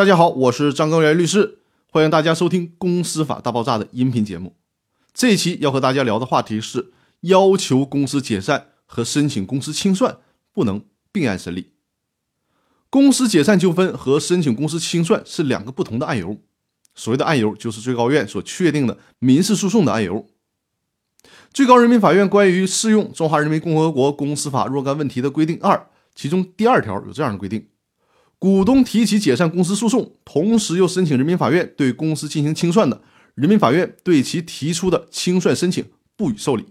大家好，我是张高原律师，欢迎大家收听《公司法大爆炸》的音频节目。这一期要和大家聊的话题是要求公司解散和申请公司清算不能并案审理。公司解散纠纷和申请公司清算是两个不同的案由。所谓的案由，就是最高院所确定的民事诉讼的案由。最高人民法院关于适用《中华人民共和国公司法》若干问题的规定二，其中第二条有这样的规定：股东提起解散公司诉讼，同时又申请人民法院对公司进行清算的，人民法院对其提出的清算申请不予受理。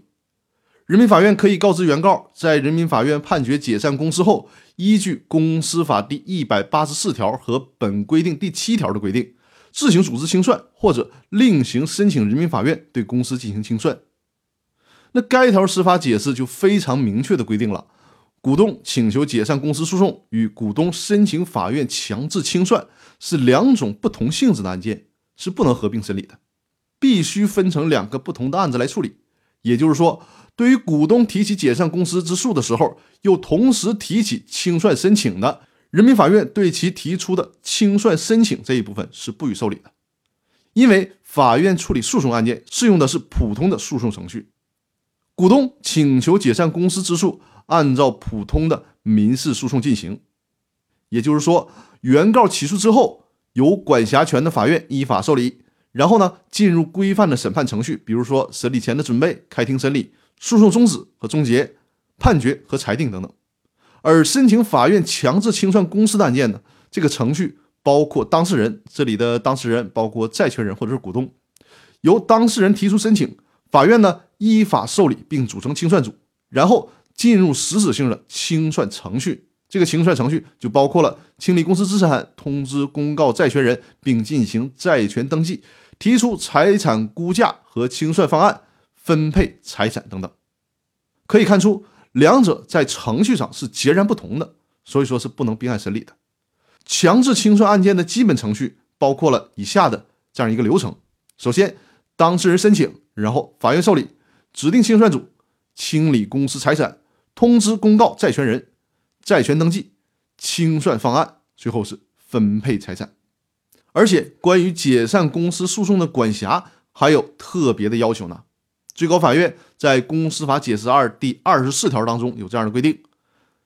人民法院可以告知原告，在人民法院判决解散公司后，依据《公司法》第一百八十四条和本规定第七条的规定，自行组织清算或者另行申请人民法院对公司进行清算。那该条司法解释就非常明确的规定了，股东请求解散公司诉讼与股东申请法院强制清算是两种不同性质的案件，是不能合并审理的，必须分成两个不同的案子来处理。也就是说。对于股东提起解散公司之诉的时候，又同时提起清算申请的，人民法院对其提出的清算申请这一部分是不予受理的，因为法院处理诉讼案件适用的是普通的诉讼程序。股东请求解散公司之诉，按照普通的民事诉讼进行，也就是说，原告起诉之后，由管辖权的法院依法受理，然后呢，进入规范的审判程序，比如说审理前的准备、开庭审理。诉讼终止和终结、判决和裁定等等，而申请法院强制清算公司的案件呢？这个程序包括当事人，这里的当事人包括债权人或者是股东，由当事人提出申请，法院呢依法受理并组成清算组，然后进入实质性的清算程序。这个清算程序就包括了清理公司资产、通知公告债权人并进行债权登记、提出财产估价和清算方案。分配财产等等，可以看出两者在程序上是截然不同的，所以说是不能并案审理的。强制清算案件的基本程序包括了以下的这样一个流程：首先，当事人申请，然后法院受理，指定清算组清理公司财产，通知公告债权人，债权登记，清算方案，最后是分配财产。而且，关于解散公司诉讼的管辖还有特别的要求呢。最高法院在《公司法解释二》第二十四条当中有这样的规定：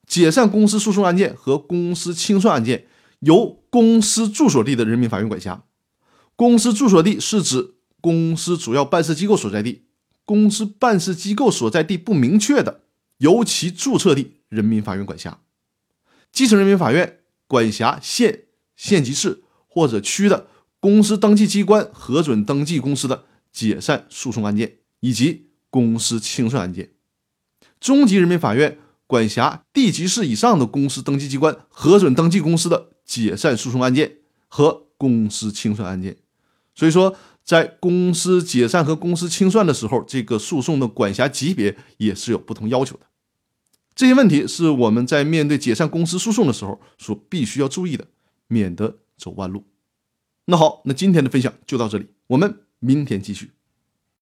解散公司诉讼案件和公司清算案件由公司住所地的人民法院管辖。公司住所地是指公司主要办事机构所在地。公司办事机构所在地不明确的，由其注册地人民法院管辖。基层人民法院管辖县、县级市或者区的公司登记机关核准登记公司的解散诉讼案件。以及公司清算案件，中级人民法院管辖地级市以上的公司登记机关核准登记公司的解散诉讼案件和公司清算案件。所以说，在公司解散和公司清算的时候，这个诉讼的管辖级别也是有不同要求的。这些问题是我们在面对解散公司诉讼的时候所必须要注意的，免得走弯路。那好，那今天的分享就到这里，我们明天继续。